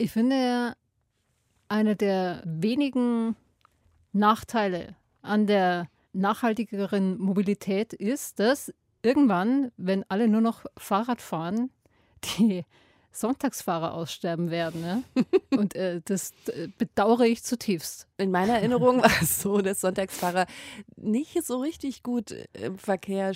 Ich finde, einer der wenigen Nachteile an der nachhaltigeren Mobilität ist, dass irgendwann, wenn alle nur noch Fahrrad fahren, die Sonntagsfahrer aussterben werden. Ne? Und äh, das äh, bedauere ich zutiefst. In meiner Erinnerung war es so, dass Sonntagsfahrer nicht so richtig gut im Verkehr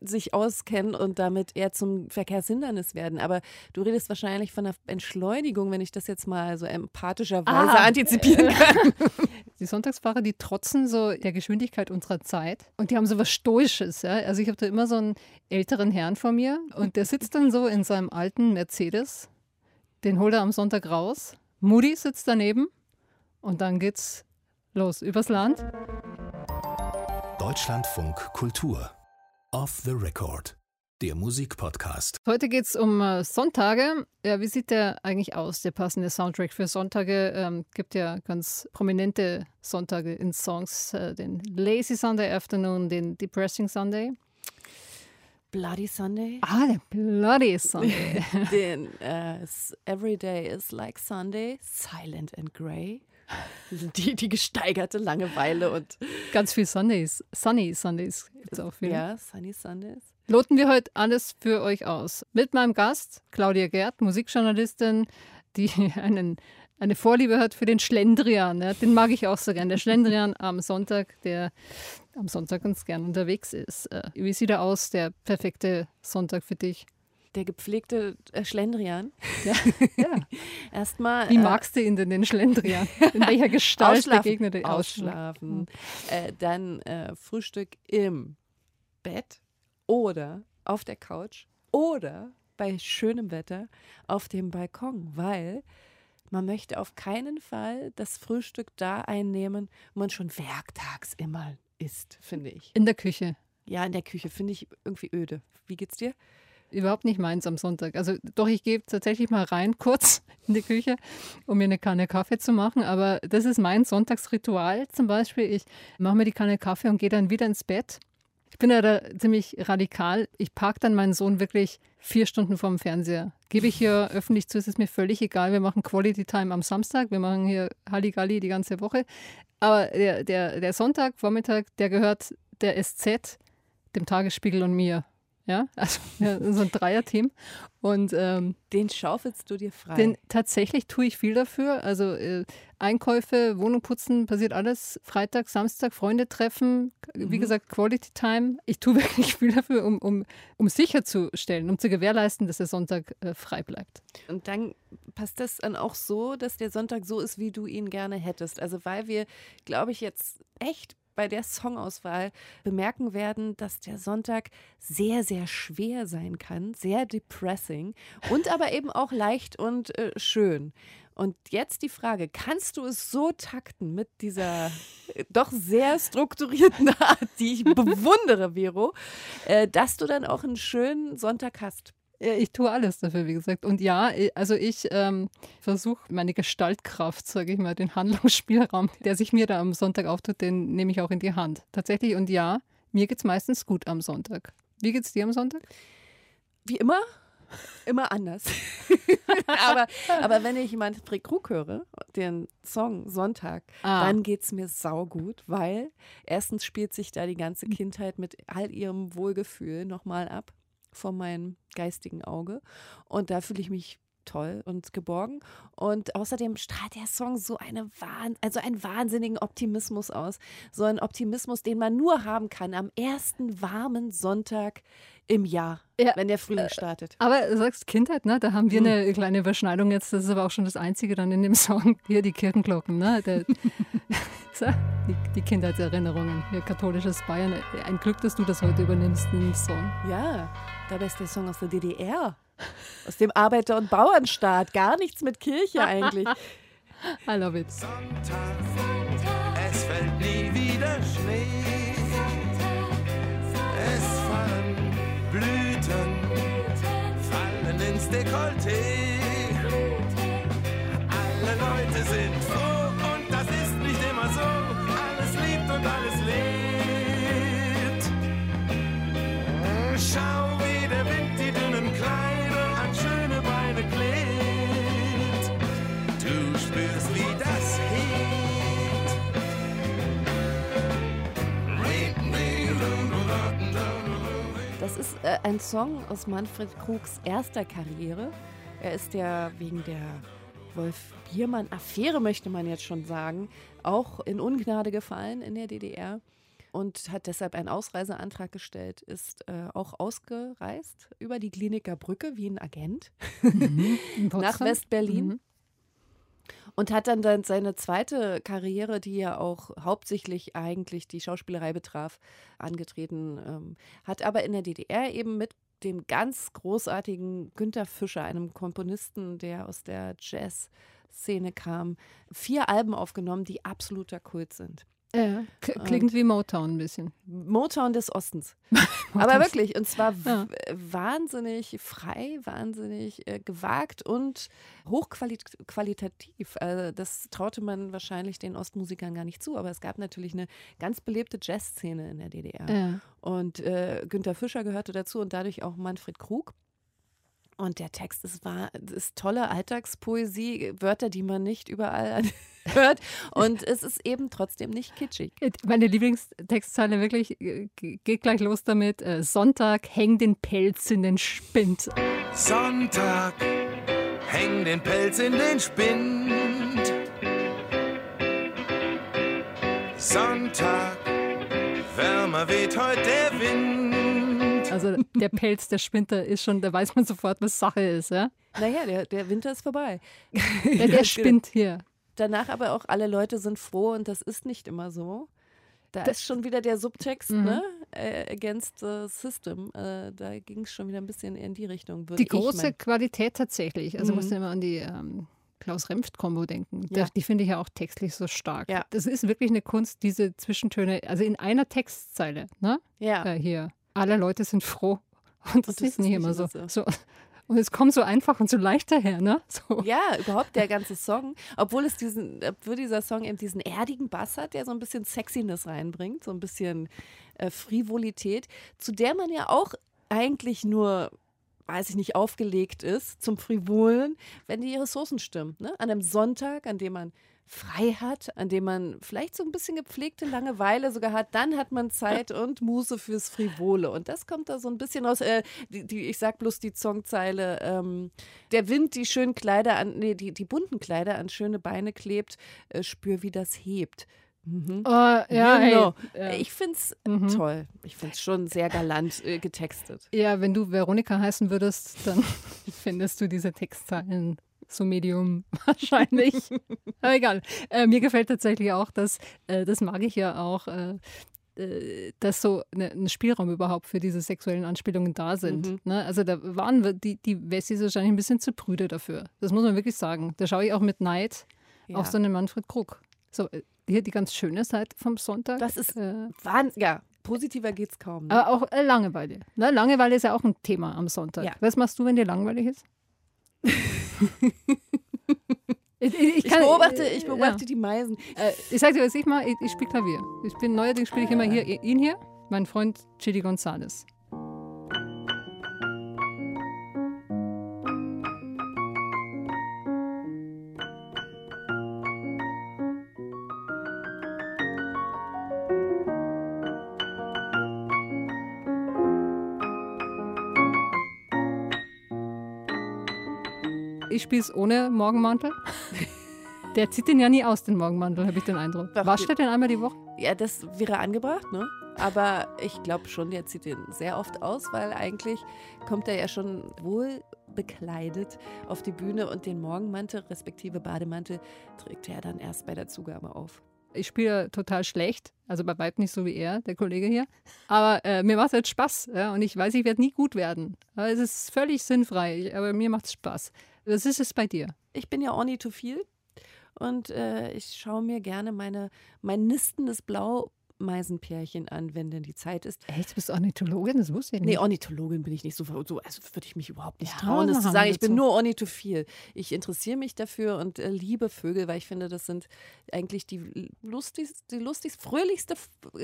sich auskennen und damit eher zum Verkehrshindernis werden. Aber du redest wahrscheinlich von einer Entschleunigung, wenn ich das jetzt mal so empathischerweise ah, antizipieren kann. Die Sonntagsfahrer, die trotzen so der Geschwindigkeit unserer Zeit und die haben so was Stoisches. Ja? Also ich habe da immer so einen älteren Herrn vor mir und der sitzt dann so in seinem alten Mercedes. Den holt er am Sonntag raus. Moody sitzt daneben und dann geht's los übers Land. Deutschlandfunk Kultur. Off the Record. Der Musikpodcast. Heute geht es um äh, Sonntage. Ja, wie sieht der eigentlich aus, der passende Soundtrack für Sonntage? Ähm, gibt ja ganz prominente Sonntage in Songs. Äh, den Lazy Sunday Afternoon, den Depressing Sunday. Bloody Sunday. Ah, der Bloody Sunday. den uh, Every Day is like Sunday, Silent and Grey. Die, die gesteigerte Langeweile und. Ganz viel Sundays. Sunny Sundays gibt es auch viel. Ja, Sunny Sundays loten wir heute alles für euch aus. Mit meinem Gast, Claudia Gerd, Musikjournalistin, die einen, eine Vorliebe hat für den Schlendrian. Ja, den mag ich auch so gern. Der Schlendrian am Sonntag, der am Sonntag ganz gern unterwegs ist. Äh, wie sieht er aus, der perfekte Sonntag für dich? Der gepflegte äh, Schlendrian. Ja. ja. Erstmal. Wie äh, magst du ihn denn, den Schlendrian? In welcher Gestalt begegnet er? Ausschlafen. Ausschlafen. Äh, dann äh, Frühstück im Bett oder auf der Couch oder bei schönem Wetter auf dem Balkon, weil man möchte auf keinen Fall das Frühstück da einnehmen, wo man schon werktags immer isst, finde ich. In der Küche. Ja, in der Küche finde ich irgendwie öde. Wie geht's dir? Überhaupt nicht meins am Sonntag. Also doch, ich gehe tatsächlich mal rein kurz in die Küche, um mir eine Kanne Kaffee zu machen. Aber das ist mein Sonntagsritual zum Beispiel. Ich mache mir die Kanne Kaffee und gehe dann wieder ins Bett ich bin ja da ziemlich radikal. Ich parke dann meinen Sohn wirklich vier Stunden vorm Fernseher. Gebe ich hier öffentlich zu, es ist mir völlig egal. Wir machen Quality Time am Samstag, wir machen hier Halligalli die ganze Woche. Aber der, der, der Sonntag, Vormittag, der gehört der SZ, dem Tagesspiegel und mir. Ja, also so ein Dreierteam. Und ähm, den schaufelst du dir frei. Den tatsächlich tue ich viel dafür. Also äh, Einkäufe, Wohnung putzen, passiert alles. Freitag, Samstag, Freunde treffen, mhm. wie gesagt, Quality Time. Ich tue wirklich viel dafür, um, um, um sicherzustellen, um zu gewährleisten, dass der Sonntag äh, frei bleibt. Und dann passt das dann auch so, dass der Sonntag so ist, wie du ihn gerne hättest. Also weil wir, glaube ich, jetzt echt bei der Songauswahl bemerken werden, dass der Sonntag sehr, sehr schwer sein kann, sehr depressing und aber eben auch leicht und äh, schön. Und jetzt die Frage, kannst du es so takten mit dieser äh, doch sehr strukturierten Art, die ich bewundere, Vero, äh, dass du dann auch einen schönen Sonntag hast? Ich tue alles dafür, wie gesagt. Und ja, also ich ähm, versuche meine Gestaltkraft, sage ich mal, den Handlungsspielraum, der sich mir da am Sonntag auftut, den nehme ich auch in die Hand. Tatsächlich. Und ja, mir geht es meistens gut am Sonntag. Wie geht es dir am Sonntag? Wie immer. Immer anders. aber, aber wenn ich Manfred Krug höre, den Song Sonntag, ah. dann geht es mir saugut, weil erstens spielt sich da die ganze Kindheit mit all ihrem Wohlgefühl nochmal ab vor meinem geistigen Auge. Und da fühle ich mich toll und geborgen. Und außerdem strahlt der Song so eine also einen wahnsinnigen Optimismus aus. So ein Optimismus, den man nur haben kann am ersten warmen Sonntag im Jahr, ja, wenn der Frühling äh, startet. Aber du sagst Kindheit, ne? Da haben wir hm. eine kleine Überschneidung jetzt. Das ist aber auch schon das Einzige dann in dem Song. Hier die Kirchenglocken, ne? Der, die, die Kindheitserinnerungen. Hier katholisches Bayern. Ein Glück, dass du das heute übernimmst, den Song. Ja, der Song aus der DDR. Aus dem Arbeiter- und Bauernstaat. Gar nichts mit Kirche eigentlich. I love it. Sonntag, es fällt nie wieder Schnee. Es fallen Blüten, fallen ins Dekolleté. Alle Leute sind froh und das ist nicht immer so. Alles liebt und alles lebt. Schau, Das ist äh, ein Song aus Manfred Krugs erster Karriere. Er ist ja wegen der Wolf Biermann-Affäre, möchte man jetzt schon sagen, auch in Ungnade gefallen in der DDR und hat deshalb einen Ausreiseantrag gestellt, ist äh, auch ausgereist über die Kliniker Brücke wie ein Agent mhm. nach West-Berlin. Mhm. Und hat dann, dann seine zweite Karriere, die ja auch hauptsächlich eigentlich die Schauspielerei betraf, angetreten. Ähm, hat aber in der DDR eben mit dem ganz großartigen Günter Fischer, einem Komponisten, der aus der Jazz-Szene kam, vier Alben aufgenommen, die absoluter Kult sind. Ja, klingt wie Motown ein bisschen. Motown des Ostens. Aber wirklich, und zwar ja. wahnsinnig frei, wahnsinnig äh, gewagt und hochqualitativ. Also das traute man wahrscheinlich den Ostmusikern gar nicht zu. Aber es gab natürlich eine ganz belebte Jazzszene in der DDR. Ja. Und äh, Günter Fischer gehörte dazu und dadurch auch Manfred Krug. Und der Text ist, war, ist tolle Alltagspoesie, Wörter, die man nicht überall hört. Und es ist eben trotzdem nicht kitschig. Meine Lieblingstextzeile wirklich äh, geht gleich los damit. Äh, Sonntag, häng den Pelz in den Spind. Sonntag, häng den Pelz in den Spind. Sonntag, wärmer weht heute der Wind. Also der Pelz, der Spinter ist schon, da weiß man sofort, was Sache ist. Ja? Naja, der, der Winter ist vorbei. Ja, der spinnt hier. Danach aber auch alle Leute sind froh und das ist nicht immer so. Da das ist schon wieder der Subtext, mhm. ne? Äh, against the System. Äh, da ging es schon wieder ein bisschen in die Richtung. Die große mein. Qualität tatsächlich. Also mhm. musst du immer an die ähm, Klaus-Remft-Kombo denken. Ja. Die finde ich ja auch textlich so stark. Ja. Das ist wirklich eine Kunst, diese Zwischentöne, also in einer Textzeile, ne? Ja. Äh, hier alle Leute sind froh. Und das, und das ist nicht immer so. so. Und es kommt so einfach und so leicht daher, ne? So. Ja, überhaupt der ganze Song. Obwohl es diesen, obwohl dieser Song eben diesen erdigen Bass hat, der so ein bisschen Sexiness reinbringt, so ein bisschen äh, Frivolität, zu der man ja auch eigentlich nur weiß ich nicht, aufgelegt ist zum Frivolen, wenn die Ressourcen stimmen. Ne? An einem Sonntag, an dem man frei hat, an dem man vielleicht so ein bisschen gepflegte Langeweile sogar hat, dann hat man Zeit und Muße fürs Frivole. Und das kommt da so ein bisschen aus, äh, die, die, ich sag bloß die Songzeile, ähm, der Wind die schönen Kleider an, nee, die, die bunten Kleider an schöne Beine klebt, äh, spür, wie das hebt. Mhm. Oh, ja, genau. Hey, ja. Ich finde es mhm. toll. Ich finde es schon sehr galant äh, getextet. Ja, wenn du Veronika heißen würdest, dann findest du diese Textzeilen so Medium wahrscheinlich. Aber egal. Äh, mir gefällt tatsächlich auch, dass, äh, das mag ich ja auch, äh, äh dass so ne, ein Spielraum überhaupt für diese sexuellen Anspielungen da sind. Mhm. Ne? Also da waren die, die Wessis wahrscheinlich ein bisschen zu prüde dafür. Das muss man wirklich sagen. Da schaue ich auch mit Neid ja. auf so einen Manfred Krug. So, äh, hier die ganz schöne Seite vom Sonntag. Das ist äh, Wahnsinn. Ja, positiver geht es kaum. Ne? Aber auch äh, Langeweile. Ne? Langeweile ist ja auch ein Thema am Sonntag. Ja. Was machst du, wenn dir langweilig ist? Ich, ich, ich, kann, beobachte, ich beobachte ja. die Meisen. Äh, ich sage dir, was ich mache, ich, ich spiele Klavier. Ich bin neuerdings spiele ich immer hier, ihn hier, mein Freund Chili Gonzales. Ich spiele es ohne Morgenmantel. Der zieht den ja nie aus, den Morgenmantel, habe ich den Eindruck. Doch, Wascht er den einmal die Woche? Ja, das wäre angebracht, ne? Aber ich glaube schon, der zieht den sehr oft aus, weil eigentlich kommt er ja schon wohl bekleidet auf die Bühne und den Morgenmantel respektive Bademantel trägt er dann erst bei der Zugabe auf. Ich spiele total schlecht, also bei weitem nicht so wie er, der Kollege hier. Aber äh, mir macht es halt Spaß ja? und ich weiß, ich werde nie gut werden. Aber es ist völlig sinnfrei, aber mir macht es Spaß. Was ist es bei dir? Ich bin ja ornithophil und äh, ich schaue mir gerne meine, mein nistendes Blaumeisenpärchen an, wenn denn die Zeit ist. Echt? Du bist Ornithologin? Das wusste ich nicht. Nee, Ornithologin bin ich nicht so, so also würde ich mich überhaupt nicht ja, trauen, das zu sagen. Ich bin nur ornithophil. Ich interessiere mich dafür und äh, liebe Vögel, weil ich finde, das sind eigentlich die lustigste, die lustigste, fröhlichste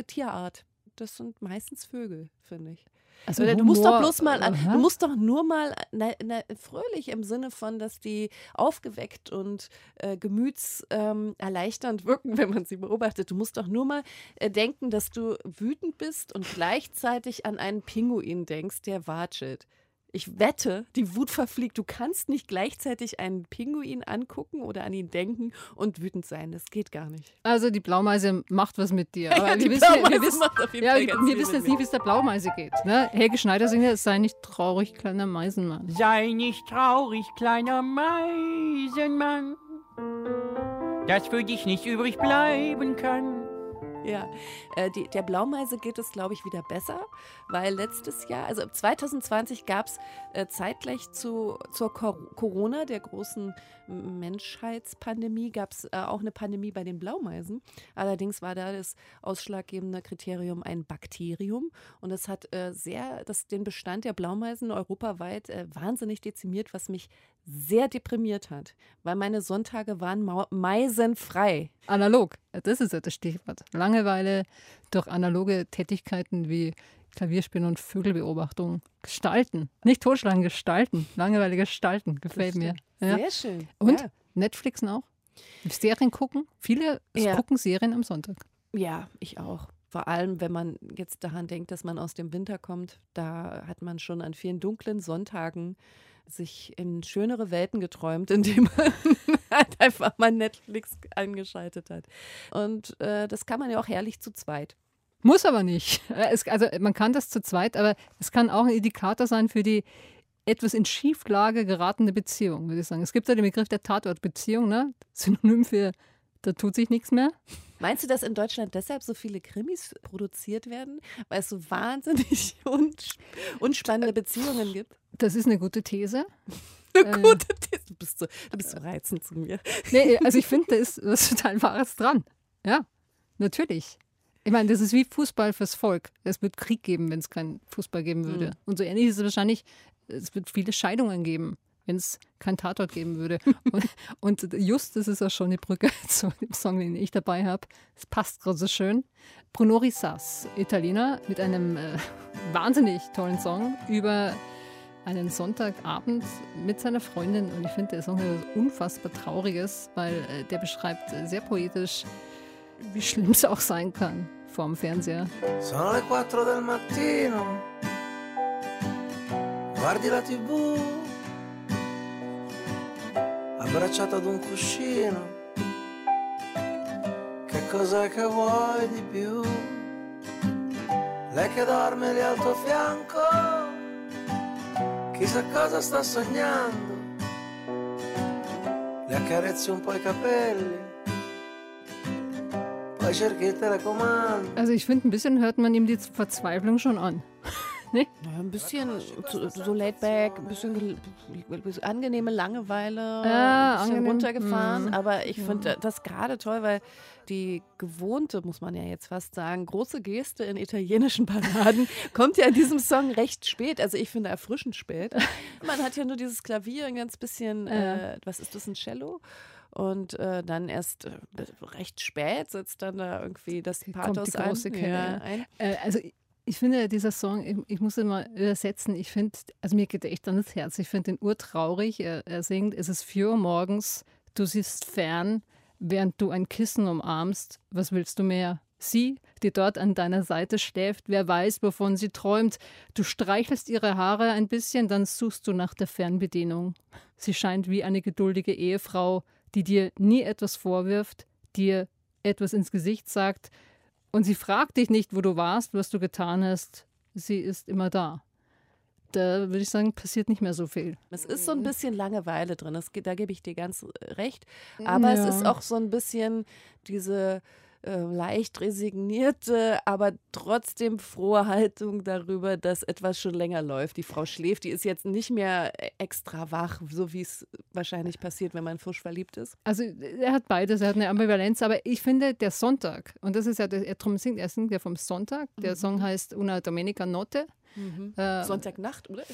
Tierart. Das sind meistens Vögel, finde ich. Also du musst doch bloß mal, an, du musst doch nur mal na, na, fröhlich im Sinne von, dass die aufgeweckt und äh, gemütserleichternd ähm, wirken, wenn man sie beobachtet. Du musst doch nur mal äh, denken, dass du wütend bist und gleichzeitig an einen Pinguin denkst, der watschelt. Ich wette, die Wut verfliegt. Du kannst nicht gleichzeitig einen Pinguin angucken oder an ihn denken und wütend sein. Das geht gar nicht. Also die Blaumeise macht was mit dir. Aber ja, wir, wissen, wir, wissen, ja, wir wissen jetzt nicht, wie es der Blaumeise geht. Ne? Helge Schneider singt ja, sei nicht traurig, kleiner Meisenmann. Sei nicht traurig, kleiner Meisenmann, dass für dich nicht übrig bleiben kann. Ja, äh, die, der Blaumeise geht es, glaube ich, wieder besser, weil letztes Jahr, also 2020 gab es äh, zeitgleich zu, zur Cor Corona, der großen Menschheitspandemie, gab es äh, auch eine Pandemie bei den Blaumeisen. Allerdings war da das ausschlaggebende Kriterium ein Bakterium und das hat äh, sehr das, den Bestand der Blaumeisen europaweit äh, wahnsinnig dezimiert, was mich sehr deprimiert hat, weil meine Sonntage waren meisenfrei. Analog, das ist ja das Stichwort. Langeweile durch analoge Tätigkeiten wie Klavierspielen und Vögelbeobachtung gestalten. Nicht totschlagen, gestalten. Langeweile gestalten, gefällt mir. Ja. Sehr schön. Und ja. Netflixen auch? Serien gucken? Viele ja. gucken Serien am Sonntag. Ja, ich auch. Vor allem, wenn man jetzt daran denkt, dass man aus dem Winter kommt, da hat man schon an vielen dunklen Sonntagen sich in schönere Welten geträumt, indem man halt einfach mal Netflix eingeschaltet hat. Und äh, das kann man ja auch herrlich zu zweit. Muss aber nicht. Es, also man kann das zu zweit, aber es kann auch ein Indikator sein für die etwas in Schieflage geratene Beziehung, würde ich sagen. Es gibt ja den Begriff der Tatortbeziehung, ne? Synonym für da tut sich nichts mehr. Meinst du, dass in Deutschland deshalb so viele Krimis produziert werden, weil es so wahnsinnig unspannende Beziehungen gibt? Das ist eine gute These. Eine äh, gute These. Du bist so, du bist so reizend zu mir. Nee, also ich finde, da ist was total Wahres dran. Ja, natürlich. Ich meine, das ist wie Fußball fürs Volk. Es wird Krieg geben, wenn es keinen Fußball geben würde. Mhm. Und so ähnlich ist es wahrscheinlich, es wird viele Scheidungen geben wenn es keinen Tatort geben würde. Und, und, just, das ist auch schon die Brücke zu dem Song, den ich dabei habe. Es passt gerade so schön. Bruno Rissas, Italiener, mit einem äh, wahnsinnig tollen Song über einen Sonntagabend mit seiner Freundin. Und ich finde, der Song hat etwas unfassbar Trauriges, weil äh, der beschreibt äh, sehr poetisch, wie schlimm es auch sein kann vorm Fernseher. Sono le 4 del mattino, guardi la TV. Abbracciato ad un cuscino. Che cos'è che vuoi di più? Lei che dorme lì al tuo fianco, chissà cosa sta sognando. Le accarezzi un po' i capelli. Poi cerchi telecomando. Also ich finde, ein bisschen hört man ihm die Verzweiflung schon an. Nee? Ja, ein bisschen so, so laid back, ein bisschen angenehme Langeweile, ja, ein bisschen angenehm. runtergefahren. Mhm. Aber ich finde ja. das gerade toll, weil die gewohnte, muss man ja jetzt fast sagen, große Geste in italienischen Balladen kommt ja in diesem Song recht spät. Also ich finde erfrischend spät. Man hat ja nur dieses Klavier, ein ganz bisschen, äh, was ist das, ein Cello? Und äh, dann erst äh, recht spät setzt dann da irgendwie das Pathos ein. Ja, ein. Äh, also ich finde, dieser Song, ich, ich muss ihn mal übersetzen, ich finde, also mir geht echt an das Herz. Ich finde den urtraurig. Er, er singt, es ist vier Uhr morgens, du siehst fern, während du ein Kissen umarmst. Was willst du mehr? Sie, die dort an deiner Seite schläft, wer weiß, wovon sie träumt. Du streichelst ihre Haare ein bisschen, dann suchst du nach der Fernbedienung. Sie scheint wie eine geduldige Ehefrau, die dir nie etwas vorwirft, dir etwas ins Gesicht sagt, und sie fragt dich nicht, wo du warst, was du getan hast. Sie ist immer da. Da würde ich sagen, passiert nicht mehr so viel. Es ist so ein bisschen Langeweile drin, das, da gebe ich dir ganz recht. Aber ja. es ist auch so ein bisschen diese äh, leicht resignierte, aber trotzdem frohe Haltung darüber, dass etwas schon länger läuft. Die Frau schläft, die ist jetzt nicht mehr äh, extra wach, so wie es wahrscheinlich passiert, wenn man frisch verliebt ist. Also er hat beides, er hat eine Ambivalenz, aber ich finde, der Sonntag, und das ist ja, er drum singt, er singt ja vom Sonntag, der mhm. Song heißt Una Domenica Notte. Mhm. Äh, Sonntagnacht, oder?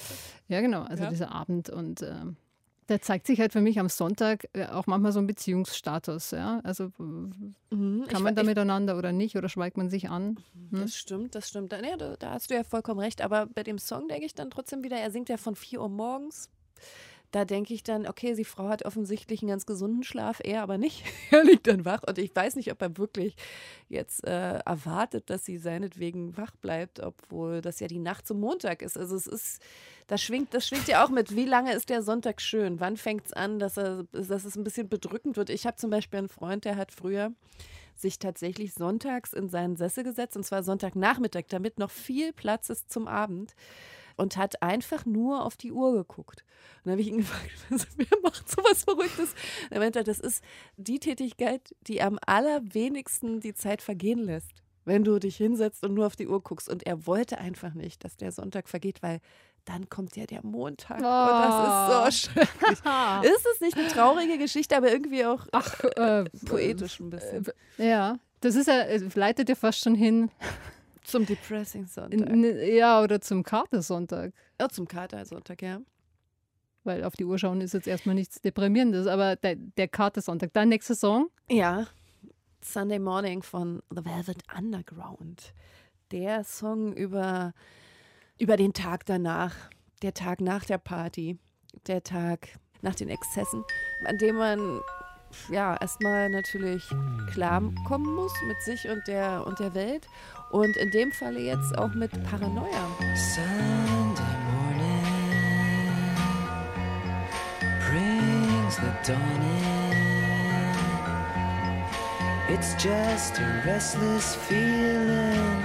Ja, genau, also ja. dieser Abend und äh, Da zeigt sich halt für mich am Sonntag äh, auch manchmal so ein Beziehungsstatus. Ja? Also Mhm, kann man da ich- miteinander oder nicht oder schweigt man sich an? Hm? Das stimmt, das stimmt. Da, nee, da, da hast du ja vollkommen recht. Aber bei dem Song denke ich dann trotzdem wieder, er singt ja von 4 Uhr morgens. Da denke ich dann, okay, die Frau hat offensichtlich einen ganz gesunden Schlaf, er aber nicht. er liegt dann wach und ich weiß nicht, ob er wirklich jetzt äh, erwartet, dass sie seinetwegen wach bleibt, obwohl das ja die Nacht zum Montag ist. Also es ist, das schwingt, das schwingt ja auch mit, wie lange ist der Sonntag schön? Wann fängt es an, dass, er, dass es ein bisschen bedrückend wird? Ich habe zum Beispiel einen Freund, der hat früher sich tatsächlich sonntags in seinen Sessel gesetzt, und zwar Sonntagnachmittag, damit noch viel Platz ist zum Abend. Und hat einfach nur auf die Uhr geguckt. Und dann habe ich ihn gefragt, was, wer macht sowas Verrücktes? Er meinte, das ist die Tätigkeit, die am allerwenigsten die Zeit vergehen lässt, wenn du dich hinsetzt und nur auf die Uhr guckst. Und er wollte einfach nicht, dass der Sonntag vergeht, weil dann kommt ja der Montag. Und das ist so schrecklich. Ist es nicht eine traurige Geschichte, aber irgendwie auch Ach, äh, poetisch ein bisschen. ja. Das ist ja, es leitet ja fast schon hin, Zum Depressing Sonntag. ja, oder zum Katersonntag. Oh, zum Katersonntag, ja. Weil auf die Uhr schauen ist jetzt erstmal nichts Deprimierendes, aber der, der Katersonntag. Dein nächster Song? Ja, Sunday Morning von The Velvet Underground. Der Song über, über den Tag danach, der Tag nach der Party, der Tag nach den Exzessen, an dem man ja erstmal natürlich klarkommen muss mit sich und der, und der Welt und in dem Falle jetzt auch mit Paranoia. Sunday morning brings the dawn in. It's just a restless feeling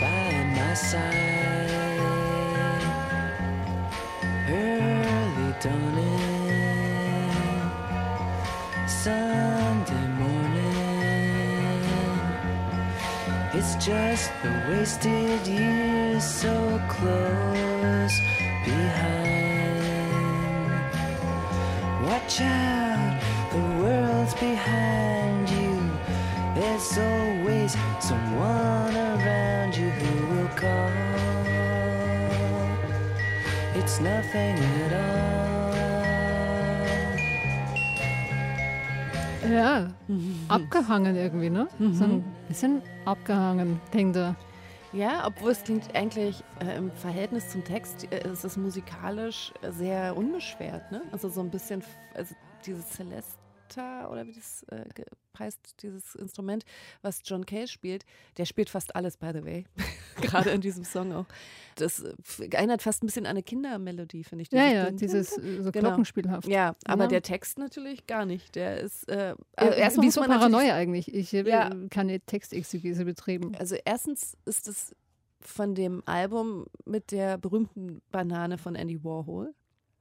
by my side. Early dawning, Sunday It's just the wasted years so close behind. Watch out, the world's behind you. There's always someone around you who will call. It's nothing at all. Ja, abgehangen irgendwie, ne? So ein mhm. Bisschen abgehangen, denkt er. Ja, obwohl es klingt eigentlich äh, im Verhältnis zum Text, äh, ist es musikalisch äh, sehr unbeschwert, ne? Also so ein bisschen, also dieses Celesta oder wie das äh, heißt, dieses Instrument, was John Cale spielt, der spielt fast alles, by the way. Gerade in diesem Song auch. Das äh, erinnert fast ein bisschen an eine Kindermelodie, finde ich. Ja, ja, dieses äh, so Genau. Glockenspielhaft. Ja, aber Ja. der Text natürlich gar nicht. Der ist, äh, Äh, also erstmal natürlich- Paranoia eigentlich? Ich habe Ja. keine Textexegese betrieben. Also erstens ist es von dem Album mit der berühmten Banane von Andy Warhol,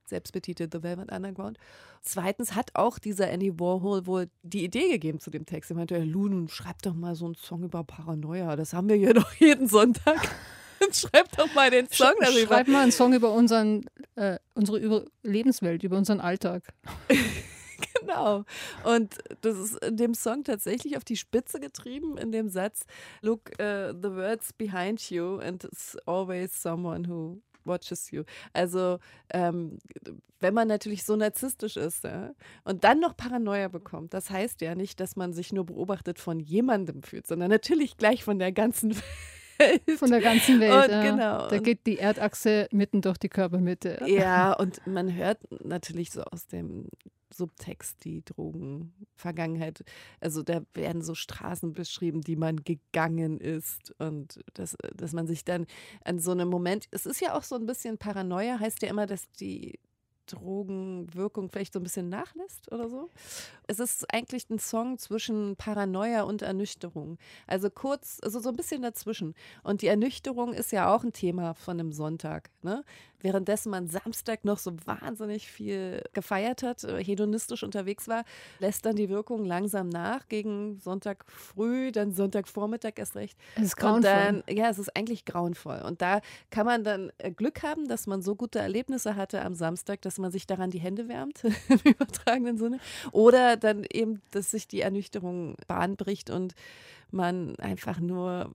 selbstbetitelt The Velvet Underground. Zweitens hat auch dieser Andy Warhol wohl die Idee gegeben zu dem Text. Er meinte, Lun, schreib doch mal so einen Song über Paranoia. Das haben wir hier doch jeden Sonntag. schreib doch mal den Song darüber. Schreib mal einen Song über unseren, äh, unsere über Lebenswelt, über unseren Alltag. Genau. Und das ist in dem Song tatsächlich auf die Spitze getrieben, in dem Satz, look, uh, the words behind you and it's always someone who watches you. Also, ähm, wenn man natürlich so narzisstisch ist ja, und dann noch Paranoia bekommt, das heißt ja nicht, dass man sich nur beobachtet von jemandem fühlt, sondern natürlich gleich von der ganzen Welt. Von der ganzen Welt. Und ja. genau. Da geht die Erdachse mitten durch die Körpermitte. Ja, und man hört natürlich so aus dem Subtext die Drogenvergangenheit. Also da werden so Straßen beschrieben, die man gegangen ist und dass, dass man sich dann an so einem Moment, es ist ja auch so ein bisschen Paranoia, heißt ja immer, dass die Drogenwirkung vielleicht so ein bisschen nachlässt oder so. Es ist eigentlich ein Song zwischen Paranoia und Ernüchterung. Also kurz, also so ein bisschen dazwischen. Und die Ernüchterung ist ja auch ein Thema von einem Sonntag. Ne? Währenddessen man Samstag noch so wahnsinnig viel gefeiert hat, äh, hedonistisch unterwegs war, lässt dann die Wirkung langsam nach gegen Sonntag früh, dann Sonntagvormittag erst recht. Es ist Und grauenvoll. dann, ja, es ist eigentlich grauenvoll. Und da kann man dann äh, Glück haben, dass man so gute Erlebnisse hatte am Samstag, dass man sich daran die Hände wärmt, im übertragenen Sinne. Oder dann eben, dass sich die Ernüchterung Bahn bricht und man einfach nur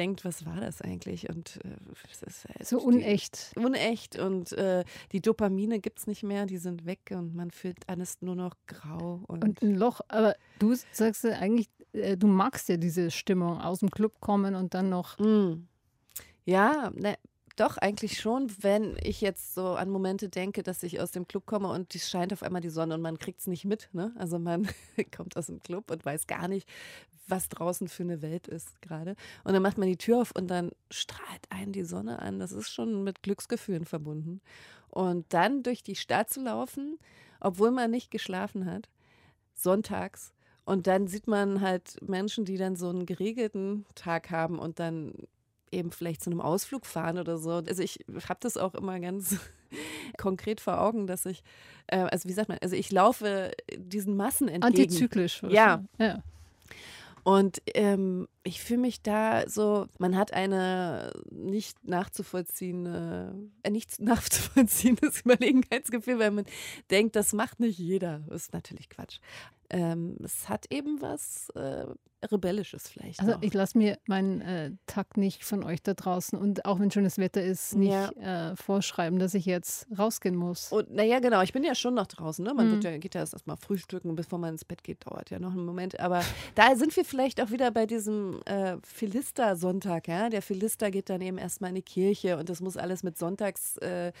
denkt, was war das eigentlich? Und äh, das ist halt So die- unecht. unecht und äh, die Dopamine gibt es nicht mehr, die sind weg und man fühlt alles nur noch grau. Und, Und ein Loch, aber du sagst ja eigentlich, äh, du magst ja diese Stimmung, aus dem Club kommen und dann noch. Mm. Ja, ne, doch, eigentlich schon, wenn ich jetzt so an Momente denke, dass ich aus dem Club komme und es scheint auf einmal die Sonne und man kriegt es nicht mit. Ne? Also man kommt aus dem Club und weiß gar nicht, was draußen für eine Welt ist gerade. Und dann macht man die Tür auf und dann strahlt einen die Sonne an. Das ist schon mit Glücksgefühlen verbunden. Und dann durch die Stadt zu laufen, obwohl man nicht geschlafen hat, sonntags. Und dann sieht man halt Menschen, die dann so einen geregelten Tag haben und dann eben vielleicht zu einem Ausflug fahren oder so. Also ich habe das auch immer ganz konkret vor Augen, dass ich, äh, also wie sagt man, also ich laufe diesen Massen entgegen. Antizyklisch. Ja. ja. Und ähm, ich fühle mich da so, man hat eine nicht nachzuvollziehende, äh, nicht nachzuvollziehendes Überlegenheitsgefühl, weil man denkt, das macht nicht jeder. Das ist natürlich Quatsch. Ähm, es hat eben was äh, Rebellisches vielleicht. Also auch. ich lasse mir meinen äh, Takt nicht von euch da draußen und auch wenn schönes Wetter ist, nicht äh, vorschreiben, dass ich jetzt rausgehen muss. Und naja, genau, ich bin ja schon noch draußen. Ne? Man Mhm. wird ja, geht ja erst mal frühstücken, bevor man ins Bett geht, dauert ja noch einen Moment. Aber da sind wir vielleicht auch wieder bei diesem äh, Philister-Sonntag. Ja? Der Philister geht dann eben erstmal in die Kirche und das muss alles mit Sonntagsstart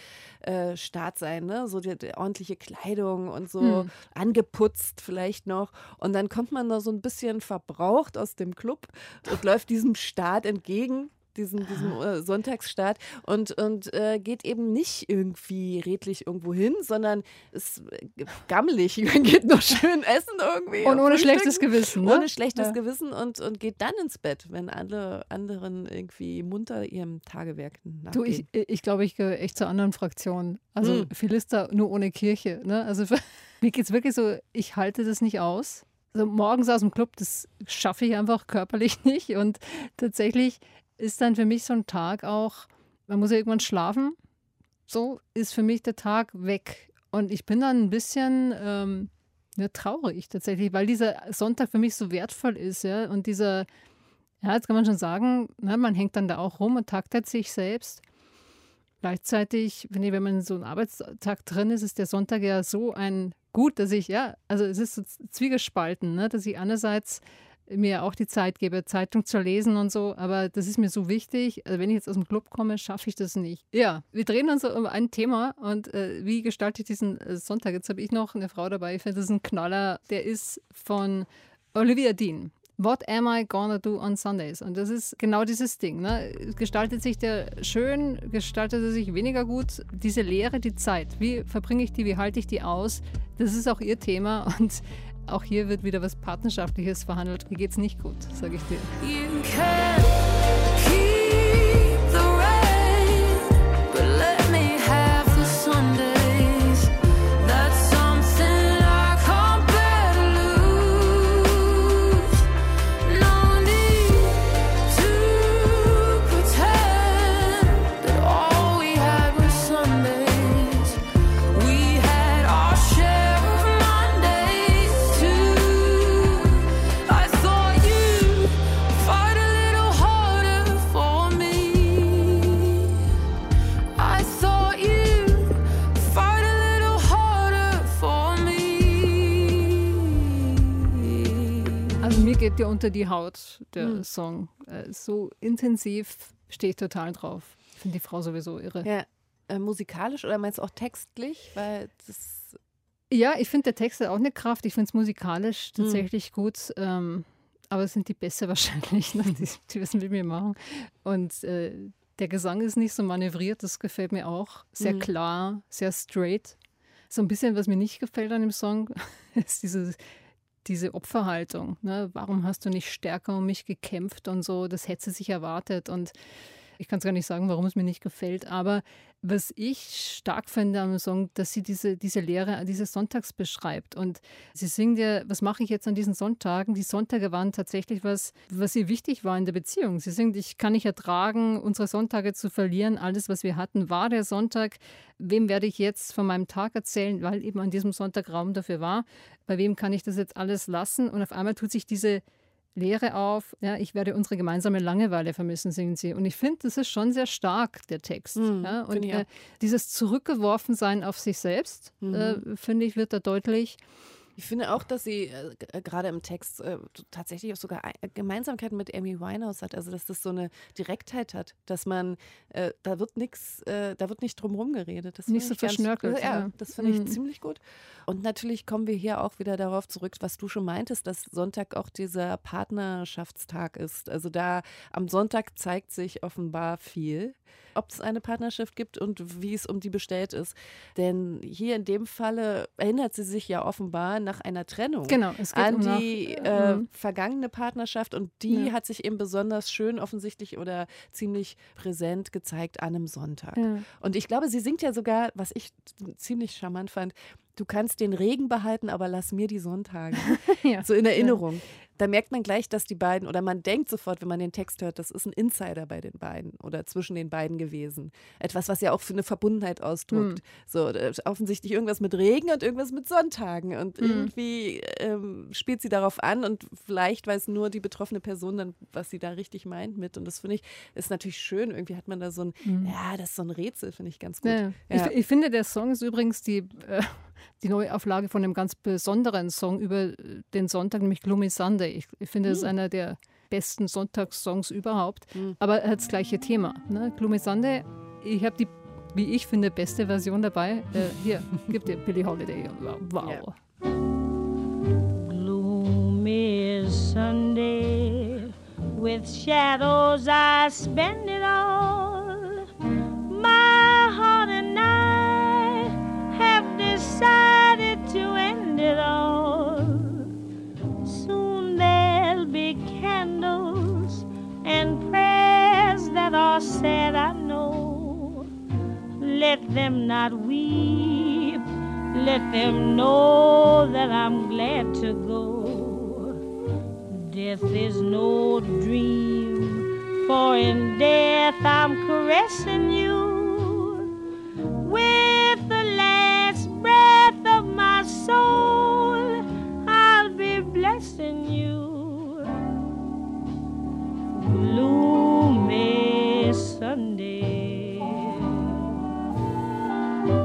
äh, äh, sein. Ne? So die, die ordentliche Kleidung und so Mhm. angeputzt vielleicht noch. Und dann kommt man da so ein bisschen verbraucht aus dem Club und läuft diesem Start entgegen. Diesem, diesem äh, Sonntagsstart und, und äh, geht eben nicht irgendwie redlich irgendwo hin, sondern ist äh, gammelig. Man geht noch schön essen irgendwie. Und ohne schlechtes Gewissen, ne? Ohne schlechtes Ja. Gewissen und, und geht dann ins Bett, wenn alle anderen irgendwie munter ihrem Tagewerk Du, nachgehen. ich, ich glaube, ich gehöre echt zur anderen Fraktion. Also Mhm. Philister nur ohne Kirche. Ne? Also mir geht es wirklich so, ich halte das nicht aus. Also morgens aus dem Club, das schaffe ich einfach körperlich nicht. Und tatsächlich ist dann für mich so ein Tag auch, man muss ja irgendwann schlafen. So ist für mich der Tag weg. Und ich bin dann ein bisschen ähm, ja, traurig tatsächlich, weil dieser Sonntag für mich so wertvoll ist. Ja? Und dieser, ja, jetzt kann man schon sagen, na, man hängt dann da auch rum und taktet sich selbst. Gleichzeitig, wenn, ich, wenn man in so einem Arbeitstag drin ist, ist der Sonntag ja so ein Gut, dass ich, ja, also es ist so zwiegespalten, ne, dass ich einerseits mir auch die Zeit gebe, Zeitung zu lesen und so, aber das ist mir so wichtig. Also wenn ich jetzt aus dem Club komme, schaffe ich das nicht. Ja, wir drehen uns um ein Thema und äh, wie gestalte ich diesen äh, Sonntag? Jetzt habe ich noch eine Frau dabei, ich finde das ist ein Knaller, der ist von Olivia Dean. What am I gonna do on Sundays? Und das ist genau dieses Ding. Ne? Gestaltet sich der schön, gestaltet er sich weniger gut? Diese Lehre, die Zeit, wie verbringe ich die, wie halte ich die aus? Das ist auch ihr Thema und auch hier wird wieder was Partnerschaftliches verhandelt. Mir geht's nicht gut, sage ich dir. Unter die Haut der Hm. Song. Äh, so intensiv stehe ich total drauf. Ich finde die Frau sowieso irre. ja, äh, musikalisch oder meinst du auch textlich? Weil das. Ja, ich finde der Text hat auch eine Kraft. Ich finde es Hm. musikalisch tatsächlich gut. Ähm, aber es sind die Bässe wahrscheinlich, ne, die, die was mit mir machen. Und äh, der Gesang ist nicht so manövriert, das gefällt mir auch. Sehr Mhm. klar, sehr straight. So ein bisschen, was mir nicht gefällt an dem Song, ist diese, diese Opferhaltung. Ne? Warum hast du nicht stärker um mich gekämpft und so? Das hätte sie sich erwartet. Und ich kann es gar nicht sagen, warum es mir nicht gefällt. Aber was ich stark finde am Song, dass sie diese, diese Lehre dieses Sonntags beschreibt. Und sie singt ja, was mache ich jetzt an diesen Sonntagen? Die Sonntage waren tatsächlich was, was ihr wichtig war in der Beziehung. Sie singt, ich kann nicht ertragen, unsere Sonntage zu verlieren. Alles, was wir hatten, war der Sonntag. Wem werde ich jetzt von meinem Tag erzählen, weil eben an diesem Sonntag Raum dafür war? Bei wem kann ich das jetzt alles lassen? Und auf einmal tut sich diese Leere auf. Ja, ich werde unsere gemeinsame Langeweile vermissen, singen sie. Und ich finde, das ist schon sehr stark, der Text. Mhm, ja, und äh, dieses Zurückgeworfensein auf sich selbst, Mhm. äh, finde ich, wird da deutlich. Ich finde auch, dass sie äh, äh, gerade im Text äh, tatsächlich auch sogar äh, Gemeinsamkeiten mit Amy Winehouse hat. Also dass das so eine Direktheit hat, dass man äh, da wird nichts, äh, da wird nicht drum geredet. Das Nicht so ganz- verschnörkelt, Ja, ja. das finde ich Mhm. ziemlich gut. Und natürlich kommen wir hier auch wieder darauf zurück, was du schon meintest, dass Sonntag auch dieser Partnerschaftstag ist. Also da am Sonntag zeigt sich offenbar viel, ob es eine Partnerschaft gibt und wie es um die bestellt ist. Denn hier in dem Falle erinnert sie sich ja offenbar nach einer Trennung Genau, an um die äh, Mhm. vergangene Partnerschaft und die Ja. hat sich eben besonders schön offensichtlich oder ziemlich präsent gezeigt an einem Sonntag. Ja. Und ich glaube, sie singt ja sogar, was ich ziemlich charmant fand, du kannst den Regen behalten, aber lass mir die Sonntage. Ja. So in Erinnerung. Da merkt man gleich, dass die beiden, oder man denkt sofort, wenn man den Text hört, das ist ein Insider bei den beiden oder zwischen den beiden gewesen. Etwas, was ja auch für eine Verbundenheit ausdrückt. Hm. So, äh, offensichtlich irgendwas mit Regen und irgendwas mit Sonntagen. Und Hm. irgendwie ähm, spielt sie darauf an und vielleicht weiß nur die betroffene Person dann, was sie da richtig meint mit. Und das finde ich, ist natürlich schön. Irgendwie hat man da so ein, ja, das ist so ein Rätsel, finde ich ganz gut. Ja. Ja. Ich, ich finde, der Song ist übrigens die, äh, die Neuauflage von einem ganz besonderen Song über den Sonntag, nämlich Gloomy Sunday. Ich, ich finde, es ist einer der besten Sonntagssongs überhaupt. Aber er hat das gleiche Thema. Ne? Gloomy Sunday, ich habe die, wie ich finde, beste Version dabei. Äh, hier, gib dir Billie Holiday. Wow. Ja. gloomy Sunday. With shadows I spend it all. My heart and I have decided to end it all. Are said, I know. Let them not weep. Let them know that I'm glad to go. Death is no dream, for in death I'm caressing you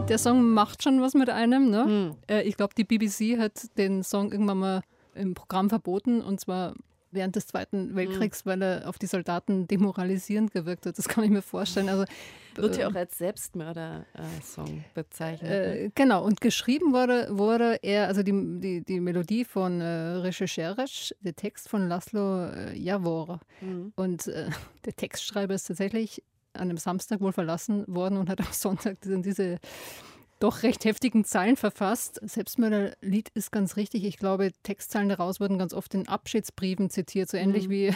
Der Song macht schon was mit einem. Ne? Hm. Äh, ich glaube, die BBC hat den Song irgendwann mal im Programm verboten und zwar während des Zweiten Weltkriegs, weil er auf die Soldaten demoralisierend gewirkt hat. Das kann ich mir vorstellen. Also, Wird ja äh, auch als Selbstmörder-Song bezeichnet. Äh, genau, und geschrieben wurde, wurde er, also die, die, die Melodie von äh, Rechercheresch, der Text von Laszlo äh, Javor. Mhm. Und äh, der Textschreiber ist tatsächlich an einem Samstag wohl verlassen worden und hat am Sonntag diese, diese doch recht heftigen Zeilen verfasst. Selbstmörderlied ist ganz richtig. Ich glaube, Textzeilen daraus wurden ganz oft in Abschiedsbriefen zitiert, so ähnlich Mhm. wie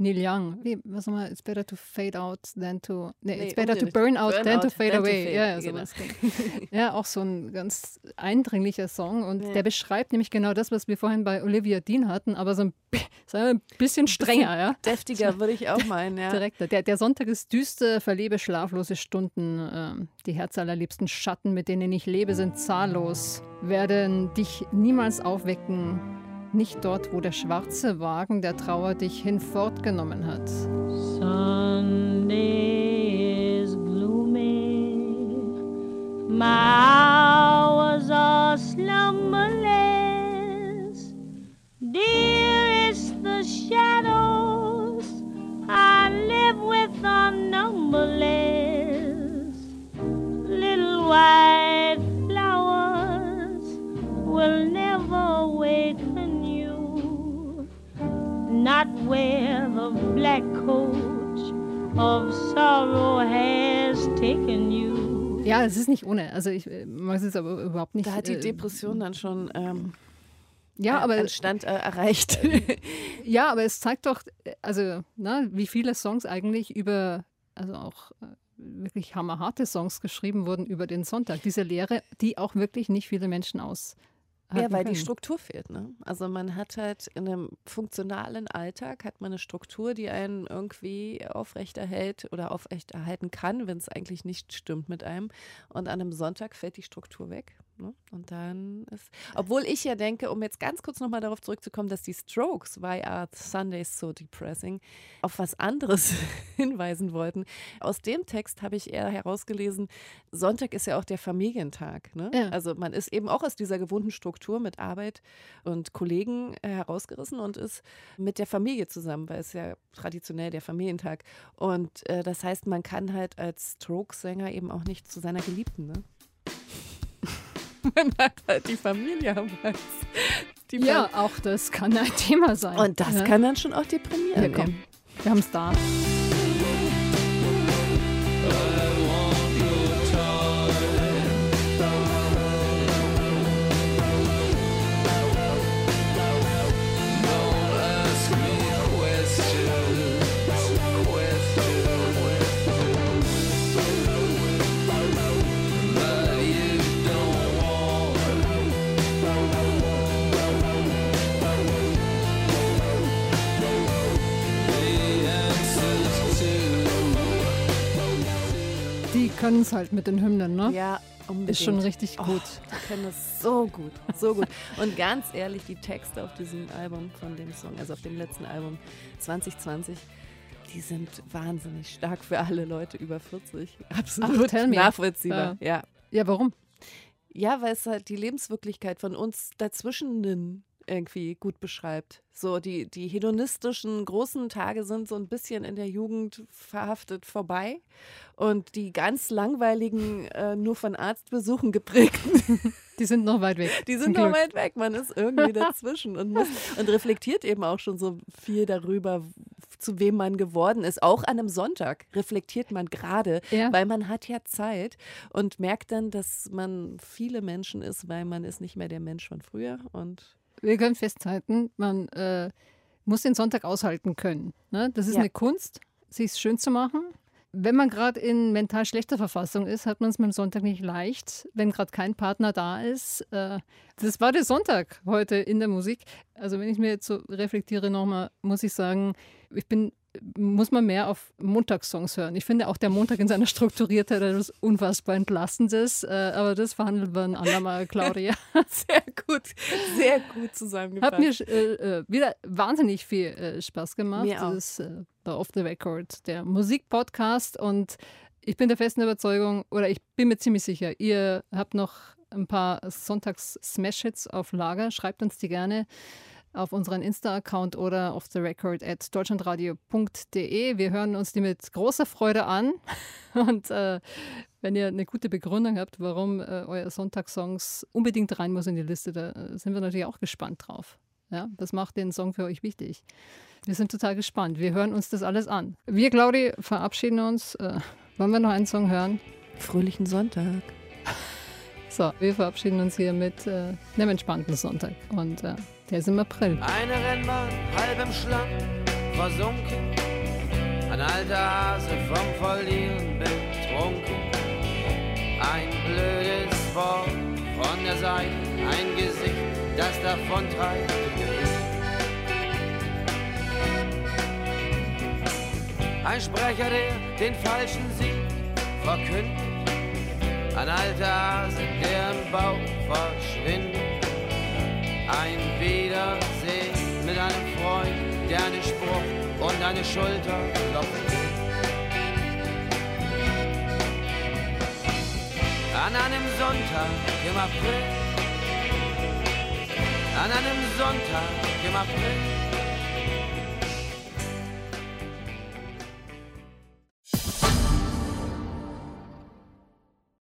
Neil Young. Wie, was nochmal? It's better to fade out than to. Nee, Nee, it's better to burn out Burn than to out fade than to away. fade, Ja, genau. sowas. Ja, auch so ein ganz eindringlicher Song. Und Ja. der beschreibt nämlich genau das, was wir vorhin bei Olivia Dean hatten, aber so ein, wir, ein bisschen strenger, ja. Deftiger würde ich auch meinen, ja. Direkter. Der, der Sonntag ist düster, verlebe schlaflose Stunden. Ähm, die herzallerliebsten Schatten, mit denen ich lebe, sind zahllos, werden dich niemals aufwecken. Nicht dort, wo der schwarze Wagen der Trauer dich hinfortgenommen hat. Sunday is gloomy. My black coach of sorrow has taken you. Ja, es ist nicht ohne. Also ich äh, mag es jetzt aber überhaupt nicht. Da hat die äh, Depression dann schon ähm, ja, aber einen Stand äh, erreicht. Ja, aber es zeigt doch, äh, also, na, wie viele Songs eigentlich über, also auch äh, wirklich hammerharte Songs geschrieben wurden über den Sonntag. Diese Lehre, die auch wirklich nicht viele Menschen aus. Ja, weil die Struktur fehlt. Ne? Also man hat halt in einem funktionalen Alltag hat man eine Struktur, die einen irgendwie aufrechterhält oder aufrechterhalten kann, wenn es eigentlich nicht stimmt mit einem. Und an einem Sonntag fällt die Struktur weg. Ne? Und dann ist, obwohl ich ja denke, um jetzt ganz kurz nochmal darauf zurückzukommen, dass die Strokes, Why Are Sundays So Depressing, auf was anderes hinweisen wollten. Aus dem Text habe ich eher herausgelesen, Sonntag ist ja auch der Familientag. Ne? Ja. Also man ist eben auch aus dieser gewohnten Struktur mit Arbeit und Kollegen äh, herausgerissen und ist mit der Familie zusammen, weil es ja traditionell der Familientag. Und äh, das heißt, man kann halt als Strokes-Sänger eben auch nicht zu seiner Geliebten. Ne? man hat halt die Familie am Hals. Die Ja, auch das kann ein Thema sein. Und das ja. kann dann schon auch deprimieren. Ja, komm. Wir haben es da. Können es halt mit den Hymnen, ne? Ja, unbedingt. Ist schon richtig Oh, gut. die können das so gut, so gut. Und ganz ehrlich, die Texte auf diesem Album von dem Song, also auf dem letzten Album 2020, die sind wahnsinnig stark für alle Leute über 40. Absolut me. nachvollziehbar. Ja. Ja, warum? ja, weil es halt die Lebenswirklichkeit von uns dazwischen irgendwie gut beschreibt. So, die, die hedonistischen großen Tage sind so ein bisschen in der Jugend verhaftet vorbei. Und die ganz langweiligen, äh, nur von Arztbesuchen geprägten, Die sind noch weit weg. die sind noch Glück. weit weg. Man ist irgendwie dazwischen und, muss, und reflektiert eben auch schon so viel darüber, zu wem man geworden ist. Auch an einem Sonntag reflektiert man gerade, Ja. weil man hat ja Zeit und merkt dann, dass man viele Menschen ist, weil man ist nicht mehr der Mensch von früher. Und Wir können festhalten, man äh, muss den Sonntag aushalten können. Ne? Das ist Ja. eine Kunst, sich schön zu machen. Wenn man gerade in mental schlechter Verfassung ist, hat man es mit dem Sonntag nicht leicht, wenn gerade kein Partner da ist. Äh, das war der Sonntag heute in der Musik. Also wenn ich mir jetzt so reflektiere nochmal, muss ich sagen, ich bin, muss man mehr auf Montagssongs hören. Ich finde auch der Montag in seiner Strukturiertheit etwas unfassbar Entlassendes, äh, aber das verhandeln wir ein andermal, Claudia. sehr gut, sehr gut zusammengefasst. Hat mir äh, äh, wieder wahnsinnig viel äh, Spaß gemacht. Mir auch. Das ist äh, Off the Record, der Musikpodcast. Und ich bin der festen Überzeugung, oder ich bin mir ziemlich sicher, ihr habt noch ein paar Sonntags-Smash-Hits auf Lager. Schreibt uns die gerne auf unseren Insta-Account oder auf the record at deutschlandradio.de. Wir hören uns die mit großer Freude an. Und äh, wenn ihr eine gute Begründung habt, warum äh, euer Sonntagssongs unbedingt rein muss in die Liste, da äh, sind wir natürlich auch gespannt drauf. Ja, das macht den Song für euch wichtig. Wir sind total gespannt. Wir hören uns das alles an. Wir, Claudi, verabschieden uns. Äh, wollen wir noch einen Song hören? Fröhlichen Sonntag. So, wir verabschieden uns hier mit äh, einem entspannten Sonntag. Und äh, der ist im April. Eine Rennbahn, halb im Schlamm, versunken. Ein alter Hase vom Verlieren betrunken. Ein blödes Wort von der Seite, ein Gesicht, das davon treibt. Ein Sprecher, der den falschen Sieg verkündet. Ein alter Hase, der im Bauch verschwindet. Ein Wiedersehen mit einem Freund, der einen Spruch und eine Schulter klopft. An einem Sonntag im April. An einem Sonntag im April.